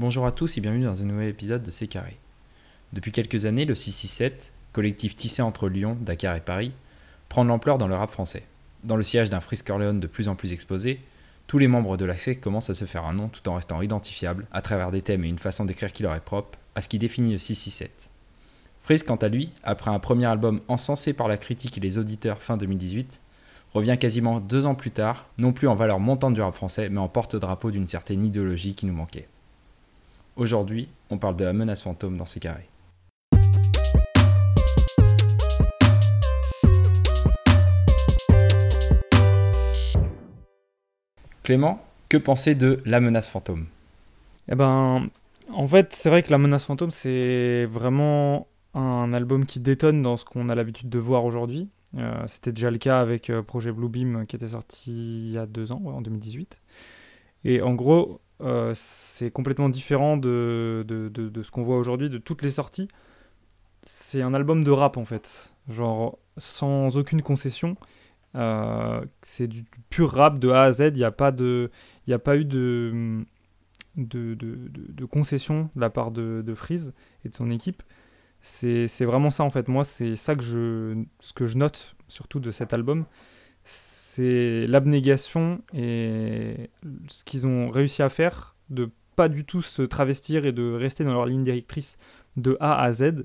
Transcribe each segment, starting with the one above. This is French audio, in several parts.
Bonjour à tous et bienvenue dans un nouvel épisode de C'est Carré. Depuis quelques années, le 667, collectif tissé entre Lyon, Dakar et Paris, prend de l'ampleur dans le rap français. Dans le siège d'un Frisk de plus en plus exposé, tous les membres de la secte commencent à se faire un nom tout en restant identifiables à travers des thèmes et une façon d'écrire qui leur est propre à ce qui définit le 667. Frisk, quant à lui, après un premier album encensé par la critique et les auditeurs fin 2018, revient quasiment deux ans plus tard, non plus en valeur montante du rap français, mais en porte-drapeau d'une certaine idéologie qui nous manquait. Aujourd'hui, on parle de la menace fantôme dans ces carrés. Clément, que penser de La menace fantôme? Eh ben, en fait, c'est vrai que La menace fantôme, c'est vraiment un album qui détonne dans ce qu'on a l'habitude de voir aujourd'hui. Euh, c'était déjà le cas avec euh, Projet Bluebeam qui était sorti il y a deux ans, en 2018. Et en gros, euh, c'est complètement différent de, de, de, ce qu'on voit aujourd'hui, de toutes les sorties. C'est un album de rap en fait, genre sans aucune concession. Euh, c'est du pur rap de A à Z, il n'y a, pas a pas eu de, de, de, concession de la part de, de Freeze et de son équipe. C'est vraiment ça en fait. Moi, c'est ça que je, ce que je note surtout de cet album c'est l'abnégation et ce qu'ils ont réussi à faire de pas du tout se travestir et de rester dans leur ligne directrice de A à Z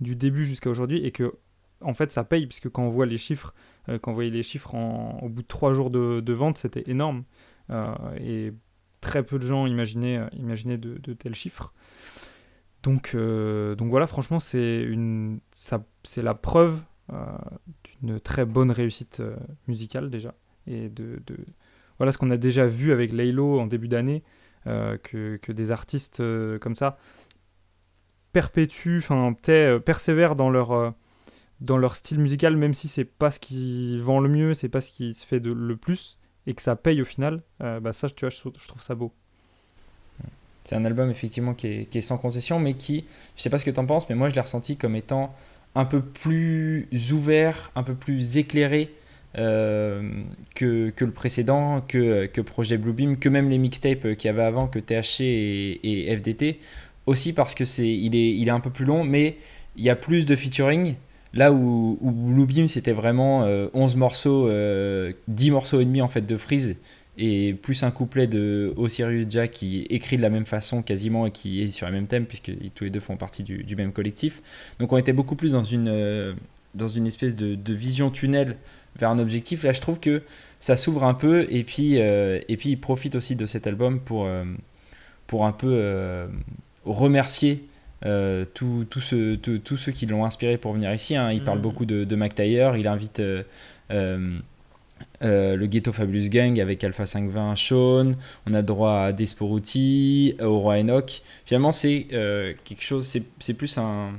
du début jusqu'à aujourd'hui et que en fait ça paye puisque quand on voit les chiffres euh, quand on voyait les chiffres au bout de trois jours de, vente c'était énorme euh, et très peu de gens imaginaient, euh, imaginaient de, tels chiffres donc, donc voilà franchement c'est une c'est la preuve d'une très bonne réussite euh, musicale déjà. Et de... voilà ce qu'on a déjà vu avec Laylo en début d'année, euh, que, que, des artistes euh, comme ça perpétuent, enfin persévèrent dans leur dans leur style musical, même si c'est pas ce qui vend le mieux, c'est pas ce qui se fait de, le plus, et que ça paye au final, bah ça, je, trouve ça beau. C'est un album effectivement qui est, sans concession, mais qui, je sais pas ce que tu en penses, mais moi je l'ai ressenti comme étant un peu plus ouvert, un peu plus éclairé euh, que, que, le précédent, que, que Projet Bluebeam, que même les mixtapes qu'il y avait avant, que THC et, FDT. Aussi parce que c'est il est, il est un peu plus long, mais il y a plus de featuring. Là où, Bluebeam c'était vraiment 11 euh, morceaux, 10 euh, morceaux et demi en fait de freeze et plus un couplet de Osiris Jack qui écrit de la même façon quasiment et qui est sur le même thème puisque tous les deux font partie du, du même collectif. Donc on était beaucoup plus dans une, euh, dans une espèce de, de, vision tunnel vers un objectif. Là je trouve que ça s'ouvre un peu et puis, euh, et puis il profite aussi de cet album pour, euh, pour un peu remercier tous ceux, ceux qui l'ont inspiré pour venir ici. Hein. Il parle mmh. beaucoup de, de Mac il invite... Euh, le Ghetto Fabulous Gang avec Alpha 520 Sean, on a droit à Desporuti, au Roi Enoch. Finalement, c'est euh, quelque chose, c'est plus un.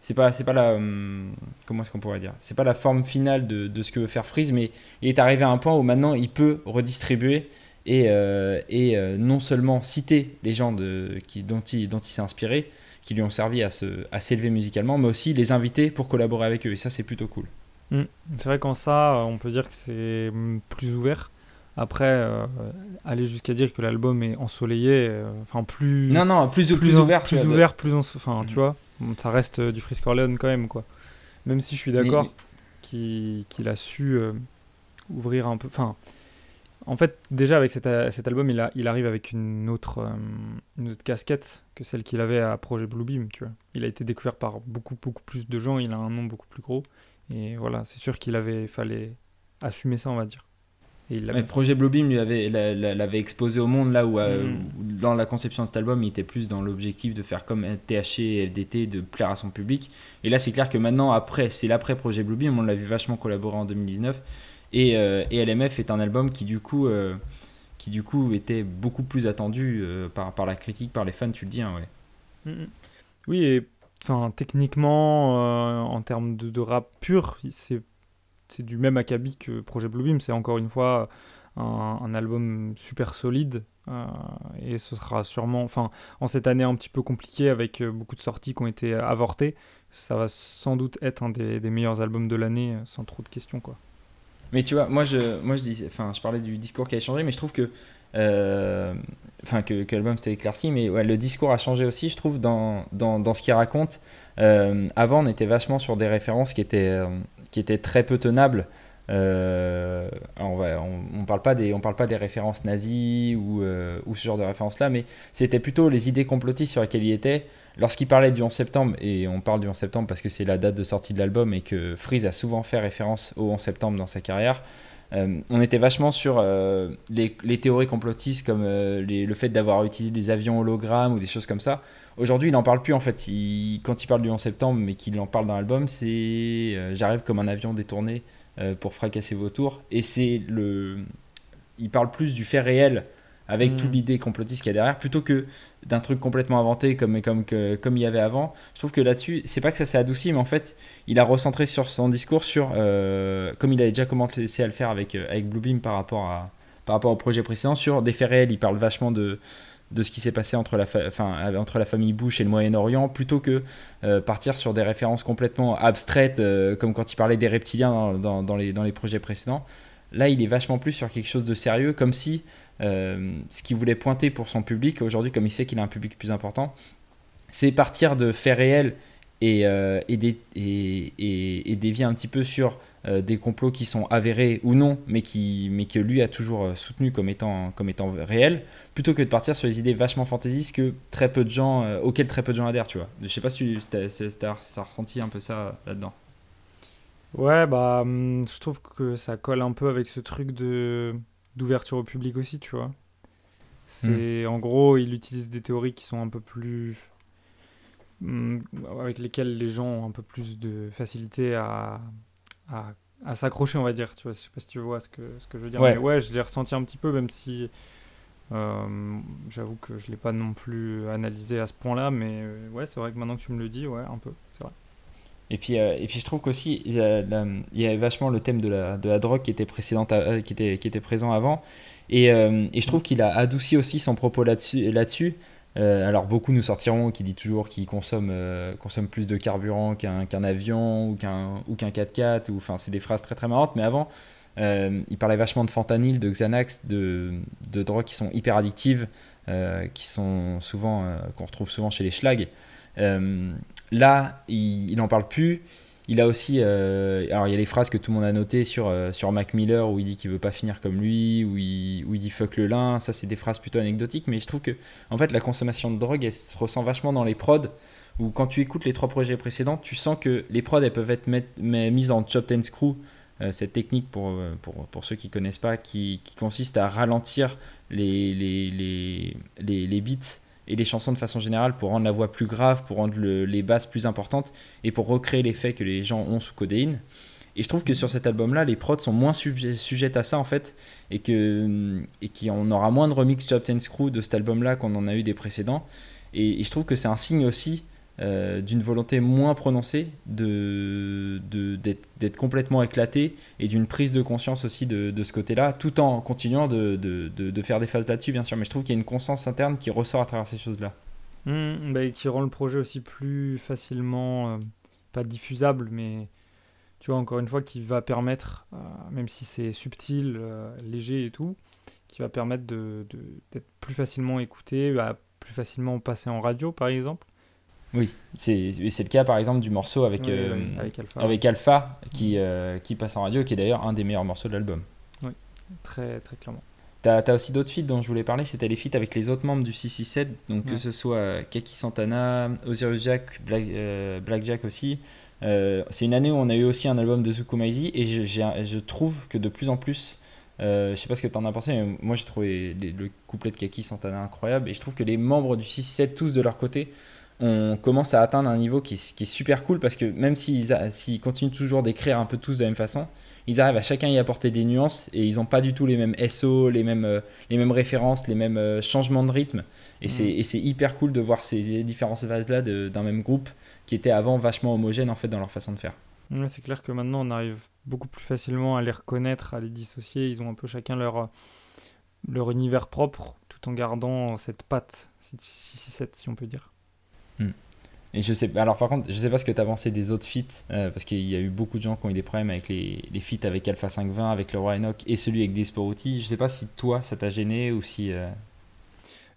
C'est pas, pas la. Hum, comment est-ce qu'on pourrait dire? C'est pas la forme finale de, de, ce que veut faire Freeze, mais il est arrivé à un point où maintenant il peut redistribuer et, euh, et non seulement citer les gens de, qui, dont il, dont il s'est inspiré, qui lui ont servi à s'élever à musicalement, mais aussi les inviter pour collaborer avec eux. Et ça, c'est plutôt cool. Mm. C'est vrai qu'en ça, on peut dire que c'est plus ouvert. Après, euh, aller jusqu'à dire que l'album est ensoleillé, euh, enfin plus. Non, non, plus, plus, ouvert. Plus ouvert, plus. Enfin, tu mm. vois, ça reste euh, du Frisk Orleans quand même, quoi. Même si je suis d'accord qu'il a su ouvrir un peu. Enfin, en fait, déjà avec cet, cet album, il, a, il arrive avec une autre, une autre casquette que celle qu'il avait à Projet Bluebeam, tu vois. Il a été découvert par beaucoup, beaucoup plus de gens, il a un nom beaucoup plus gros. Et voilà, c'est sûr qu'il avait fallait assumer ça, on va dire. Il le projet Bluebeam lui avait l'avait exposé au monde là euh, mm. où, dans la conception de cet album il était plus dans l'objectif de faire comme THC et FDT de plaire à son public et là c'est clair que maintenant après c'est l'après projet Bluebeam on l'a vu vachement collaborer en 2019 et, euh, et, LMF est un album qui du coup euh, qui du coup était beaucoup plus attendu par, par la critique par les fans tu le dis hein, ouais. Mm, mm. oui et enfin, techniquement, en termes de, rap pur, c'est du même acabit que Projet Bluebeam. C'est encore une fois un, album super solide. Euh, et ce sera sûrement, enfin, en cette année un petit peu compliquée avec euh, beaucoup de sorties qui ont été avortées, ça va sans doute être un des, meilleurs albums de l'année, sans trop de questions, quoi. Mais tu vois, moi je, moi je dis, enfin, je parlais du discours qui a changé, mais je trouve que enfin que, l'album s'est éclairci, mais le discours a changé aussi, je trouve, dans, dans, dans ce qu'il raconte. avant, on était vachement sur des références qui étaient, qui étaient très peu tenables. Euh, on on, parle pas des, on parle pas des références nazies ou, ou ce genre de références là, mais c'était plutôt les idées complotistes sur lesquelles il était. Lorsqu'il parlait du 11 septembre, et on parle du 11 septembre parce que c'est la date de sortie de l'album et que Freeze a souvent fait référence au 11 septembre dans sa carrière, euh, on était vachement sur euh, les, théories complotistes comme euh, le fait d'avoir utilisé des avions hologrammes ou des choses comme ça. Aujourd'hui, il n'en parle plus en fait. quand il parle du 11 septembre, mais qu'il en parle dans l'album, c'est j'arrive comme un avion détourné pour fracasser vos tours. Et c'est le. Il parle plus du fait réel avec toute mm. l'idée complotiste qu'il y a derrière, plutôt que d'un truc complètement inventé comme, comme, comme il y avait avant. Je trouve que là-dessus, c'est pas que ça s'est adouci, mais en fait, il a recentré sur son discours sur, euh, comme il avait déjà commencé à le faire avec, euh, avec Bluebeam par rapport, à, par rapport au projet précédent, sur des faits réels. Il parle vachement de, de ce qui s'est passé entre la, enfin, entre la famille Bush et le Moyen-Orient, plutôt que euh, partir sur des références complètement abstraites, comme quand il parlait des reptiliens dans, dans, dans, les, dans les projets précédents. Là, il est vachement plus sur quelque chose de sérieux, comme si euh, ce qu'il voulait pointer pour son public, aujourd'hui, comme il sait qu'il a un public plus important, c'est partir de faits réels et, euh, et, et, dévier un petit peu sur euh, des complots qui sont avérés ou non, mais, qui, mais que lui a toujours soutenu comme étant, comme étant réels, plutôt que de partir sur des idées vachement fantaisistes que très peu de gens, auxquelles très peu de gens adhèrent, tu vois. Je sais pas si tu as, ressenti un peu ça là-dedans. Ouais, bah, hum, je trouve que ça colle un peu avec ce truc de d'ouverture au public aussi, tu vois. C'est en gros, il utilise des théories qui sont un peu plus hmm, avec lesquelles les gens ont un peu plus de facilité à, à, à s'accrocher, on va dire. Tu vois, je sais pas si tu vois ce que, ce que je veux dire. Ouais, ouais je l'ai ressenti un petit peu, même si euh, j'avoue que je l'ai pas non plus analysé à ce point-là, mais euh, ouais, c'est vrai que maintenant que tu me le dis, ouais, un peu. Et puis, euh, et puis je trouve qu'aussi, il, y avait vachement le thème de la, de la drogue qui était, précédente euh, qui, était, qui était présent avant. Et, euh, et je trouve qu'il a adouci aussi son propos là-dessus. Là -dessus. alors beaucoup nous sortiront qui dit toujours qu'il consomme, consomme plus de carburant qu'un avion ou qu'un qu'un 4x4. Enfin, c'est des phrases très très marrantes. Mais avant, il parlait vachement de fentanyl, de Xanax, de, de drogues qui sont hyper addictives, qui sont souvent qu'on retrouve souvent chez les schlags. Là, il n'en parle plus. Il a aussi. Euh, alors, il y a les phrases que tout le monde a notées sur, euh, sur Mac Miller où il dit qu'il veut pas finir comme lui, où il, dit fuck le lin. Ça, c'est des phrases plutôt anecdotiques, mais je trouve que, en fait, la consommation de drogue, elle se ressent vachement dans les prods. Où quand tu écoutes les trois projets précédents, tu sens que les prods, elles peuvent être mises en chop and screw. Euh, cette technique, pour, pour, pour, ceux qui connaissent pas, qui, qui consiste à ralentir les, les, les, les, les beats et les chansons de façon générale pour rendre la voix plus grave, pour rendre les basses plus importantes et pour recréer l'effet que les gens ont sous codéine. Et je trouve que sur cet album-là, les prods sont moins sujettes à ça en fait, et que et qu'on aura moins de remix Chop and Screw de cet album-là qu'on en a eu des précédents. et je trouve que c'est un signe aussi euh, d'une volonté moins prononcée de, d'être, complètement éclaté et d'une prise de conscience aussi de, de ce côté-là, tout en continuant de, de, faire des phases là-dessus, bien sûr. Mais je trouve qu'il y a une conscience interne qui ressort à travers ces choses-là. Mmh, bah, et qui rend le projet aussi plus facilement, euh, pas diffusable, mais tu vois, encore une fois, qui va permettre, euh, même si c'est subtil, léger et tout, qui va permettre d'être plus facilement écouté, plus facilement passer en radio, par exemple. Oui, c'est le cas par exemple du morceau avec, euh, avec, Alpha. qui, euh, qui passe en radio, qui est d'ailleurs un des meilleurs morceaux de l'album. Oui, très, très clairement. T'as as aussi d'autres feats dont je voulais parler, c'était les feats avec les autres membres du 667, donc que ce soit Kaki Santana, Osiris Jack, Black, euh, Jack aussi. c'est une année où on a eu aussi un album de Zukumaizi et je, je, trouve que de plus en plus, je sais pas ce que t'en as pensé, mais moi j'ai trouvé le couplet de Kaki Santana incroyable et je trouve que les membres du 667, tous de leur côté, on commence à atteindre un niveau qui, est super cool parce que même s'ils continuent toujours d'écrire un peu tous de la même façon, ils arrivent à chacun y apporter des nuances et ils n'ont pas du tout les mêmes SO, les mêmes, euh, les mêmes références, les mêmes euh, changements de rythme. Mm. Et c'est hyper cool de voir ces différentes phases-là d'un même groupe qui étaient avant vachement homogènes en fait dans leur façon de faire. c'est clair que maintenant on arrive beaucoup plus facilement à les reconnaître, à les dissocier. Ils ont un peu chacun leur, leur univers propre tout en gardant cette patte, cette 6 si on peut dire. Hmm. Et je sais, alors par contre, je sais pas ce que tu as pensé des autres feats, euh, parce qu'il y a eu beaucoup de gens qui ont eu des problèmes avec les, les feats avec Alpha 520, avec le Roi Enoch et celui avec Desporuti. Je sais pas si toi ça t'a gêné ou si. euh,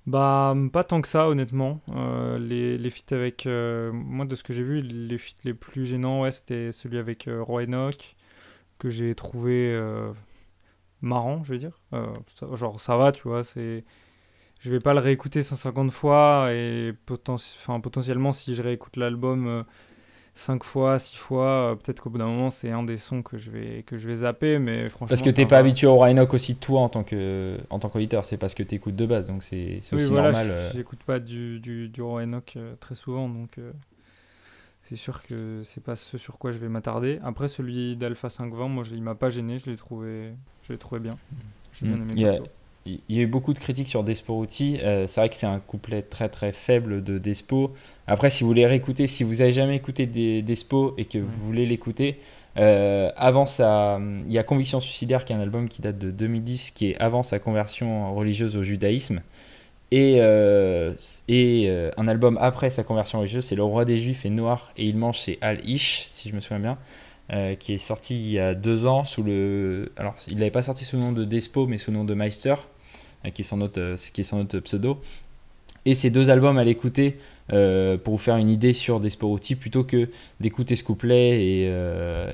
Bah, pas tant que ça, honnêtement. Euh, les, les feats avec. moi, de ce que j'ai vu, les feats les plus gênants, ouais, c'était celui avec Roy Enoch, que j'ai trouvé marrant, je veux dire. Genre, ça va, tu vois, c'est. Je vais pas le réécouter 150 fois, et poten- enfin, potentiellement, si je réécoute l'album 5 fois, 6 fois, euh, peut-être qu'au bout d'un moment, c'est un des sons que je vais, que je vais zapper, mais franchement. Parce que t'es pas habitué au Roi Enoch aussi toi en tant que en tant qu'auditeur, c'est parce que t'écoutes de base, donc c'est Oui, aussi voilà, normal. je- euh. j'écoute pas du, du, du euh, très souvent, donc euh, c'est sûr que c'est pas ce sur quoi je vais m'attarder. Après, celui d'Alpha 520, moi, je, il m'a pas gêné, je l'ai trouvé, je l'ai trouvé bien. J'ai bien Mm. aimé le. Il y a eu beaucoup de critiques sur Desporuti. Euh, c'est vrai que c'est un couplet très très faible de Despo. Après, si vous voulez réécouter, si vous avez jamais écouté des Despo et que vous voulez l'écouter, euh, avant sa, il y a Conviction suicidaire qui est un album qui date de 2010, qui est avant sa conversion religieuse au judaïsme. Et, euh, et euh, un album après sa conversion religieuse, c'est Le Roi des Juifs et Noir et il mange chez Al Ish, si je me souviens bien, euh, qui est sorti il y a deux ans sous le. Alors, il n'avait pas sorti sous le nom de Despo, mais sous le nom de Meister, euh, qui est son autre, euh, qui est son autre pseudo. Et ces deux albums à l'écouter pour vous faire une idée sur Desporuti plutôt que d'écouter ce couplet et,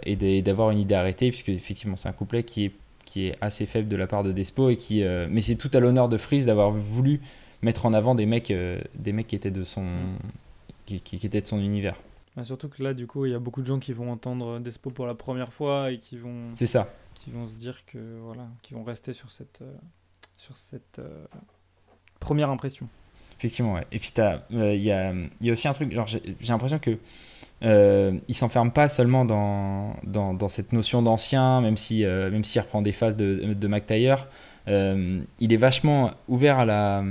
et d'a- d'avoir une idée arrêtée, puisque effectivement c'est un couplet qui est, qui est assez faible de la part de Despo, et qui, mais c'est tout à l'honneur de Freeze d'avoir voulu mettre en avant des mecs, des mecs qui, étaient de son, qui étaient de son univers. Bah, surtout que là, du coup, il y a beaucoup de gens qui vont entendre Despo pour la première fois et qui vont, C'est ça. qui vont se dire que voilà, qui vont rester sur cette, euh, sur cette euh, première impression. Effectivement, ouais. Et puis, euh, il y, a, y a aussi un truc, genre, j'ai, j'ai l'impression que euh, il s'enferme pas seulement dans, dans, dans cette notion d'ancien, même si même s'il reprend des phases de, de McTyre, il est vachement ouvert à la,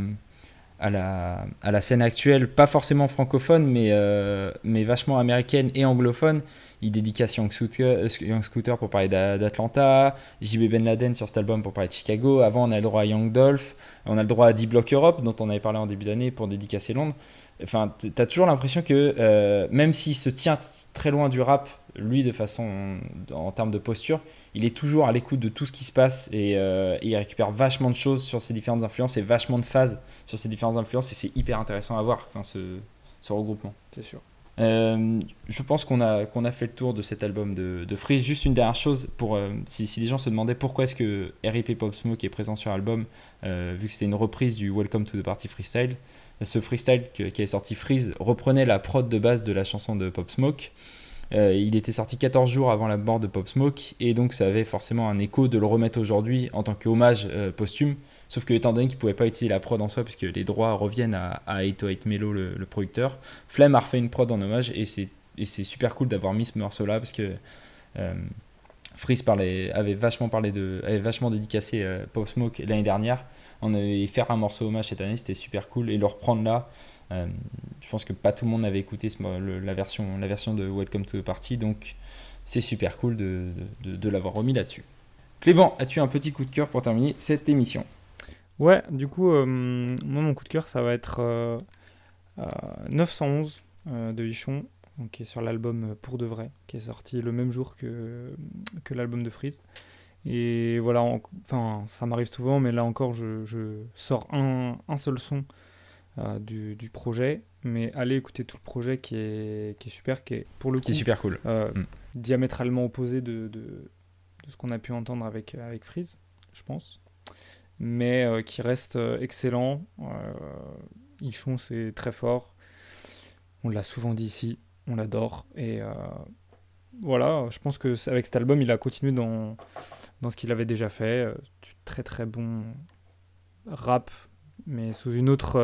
à la, à la scène actuelle, pas forcément francophone, mais, euh, mais vachement américaine et anglophone. Il dédicace Young Scooter, euh, pour parler d'A- d'Atlanta, JB Ben Laden sur cet album pour parler de Chicago. Avant, on a le droit à Young Dolph, on a le droit à D-Block Europe, dont on avait parlé en début d'année pour dédicacer Londres. Enfin, t'as toujours l'impression que euh, même s'il se tient très loin du rap, lui de façon en termes de posture, il est toujours à l'écoute de tout ce qui se passe et, euh, et il récupère vachement de choses sur ses différentes influences et vachement de phases sur ses différentes influences et c'est hyper intéressant à voir enfin, ce regroupement. C'est sûr. Euh, je pense qu'on a, a fait le tour de cet album de, Freeze. Juste une dernière chose, pour, euh, si, si gens se demandaient pourquoi est-ce que R.I.P. Pop Smoke est présent sur l'album, euh, vu que c'était une reprise du Welcome to the Party Freestyle, ce freestyle qui est sorti Freeze reprenait la prod de base de la chanson de Pop Smoke. Il était sorti 14 jours avant la mort de Pop Smoke et donc ça avait forcément un écho de le remettre aujourd'hui en tant qu'hommage posthume. Sauf que étant donné qu'il ne pouvait pas utiliser la prod en soi puisque les droits reviennent à, à 808 Melo le, producteur, Flemme a refait une prod en hommage et c'est super cool d'avoir mis ce morceau là parce que euh, Freeze avait vachement parlé de avait vachement dédicacé euh, Pop Smoke l'année dernière. On avait faire un morceau hommage cette année c'était super cool et le reprendre là euh, je pense que pas tout le monde avait écouté ce la version de Welcome to the Party donc c'est super cool de- de l'avoir remis là-dessus. Clément as-tu un petit coup de cœur pour terminer cette émission? Ouais, du coup, euh, moi, mon coup de cœur, ça va être euh, euh, 911 euh, de Hichon, donc, qui est sur l'album Pour de vrai, qui est sorti le même jour que, que l'album de Freeze. Et voilà, en- enfin, ça m'arrive souvent, mais là encore, je, je sors un, un seul son du, du projet, mais allez écouter tout le projet qui est, qui est super, qui est pour le qui est coup super cool Mm. diamétralement opposé de, de, de ce qu'on a pu entendre avec, avec Freeze, je pense. Mais euh, qui reste euh, excellent. Euh, Ichon, c'est très fort. On l'a souvent dit ici, on l'adore. Et voilà, je pense que avec cet album, il a continué dans, dans ce qu'il avait déjà fait. Du très très bon rap, mais sous une autre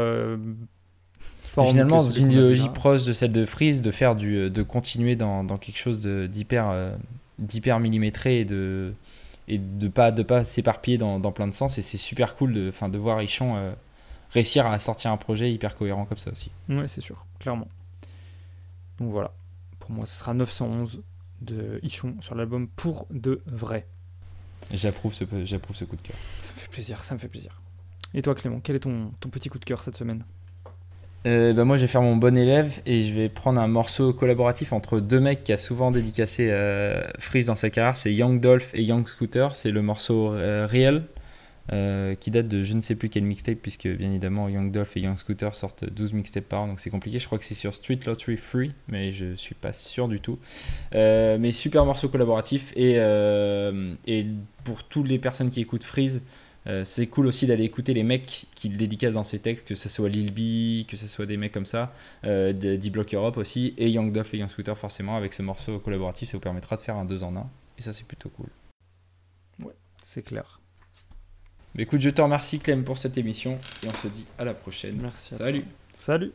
forme. Finalement, dans une idéologie proche de celle de Freeze, de faire du, de continuer dans, dans quelque chose de- d'hyper, euh, d'hyper millimétré et de, et de pas, de pas s'éparpiller dans, dans plein de sens. Et c'est super cool de, enfin, de voir Ichon euh, réussir à sortir un projet hyper cohérent comme ça aussi. Ouais, c'est sûr, clairement. Donc voilà, pour moi, ce sera 911 de Ichon sur l'album Pour de vrai. J'approuve ce, j'approuve ce coup de cœur. Ça me fait plaisir, ça me fait plaisir. Et toi, Clément, quel est ton, ton petit coup de cœur cette semaine? Euh, bah moi, je vais faire mon bon élève et je vais prendre un morceau collaboratif entre deux mecs qui a souvent dédicacé euh, Freeze dans sa carrière. C'est Young Dolph et Young Scooter. C'est le morceau euh, Real euh, qui date de je ne sais plus quel mixtape, puisque bien évidemment Young Dolph et Young Scooter sortent 12 mixtapes par an, donc c'est compliqué. Je crois que c'est sur Street Lottery Free, mais je suis pas sûr du tout. Euh, mais super morceau collaboratif et, et pour toutes les personnes qui écoutent Freeze. Euh, c'est cool aussi d'aller écouter les mecs qui le dédicacent dans ses textes, que ce soit Lil B, que ce soit des mecs comme ça, euh, D-Block Europe aussi, et Young Dolph et Young Scooter forcément, avec ce morceau collaboratif, ça vous permettra de faire un 2 en 1, et ça c'est plutôt cool. C'est clair. Mais écoute, je te remercie Clem pour cette émission, et on se dit à la prochaine. Merci. à Salut toi. Salut.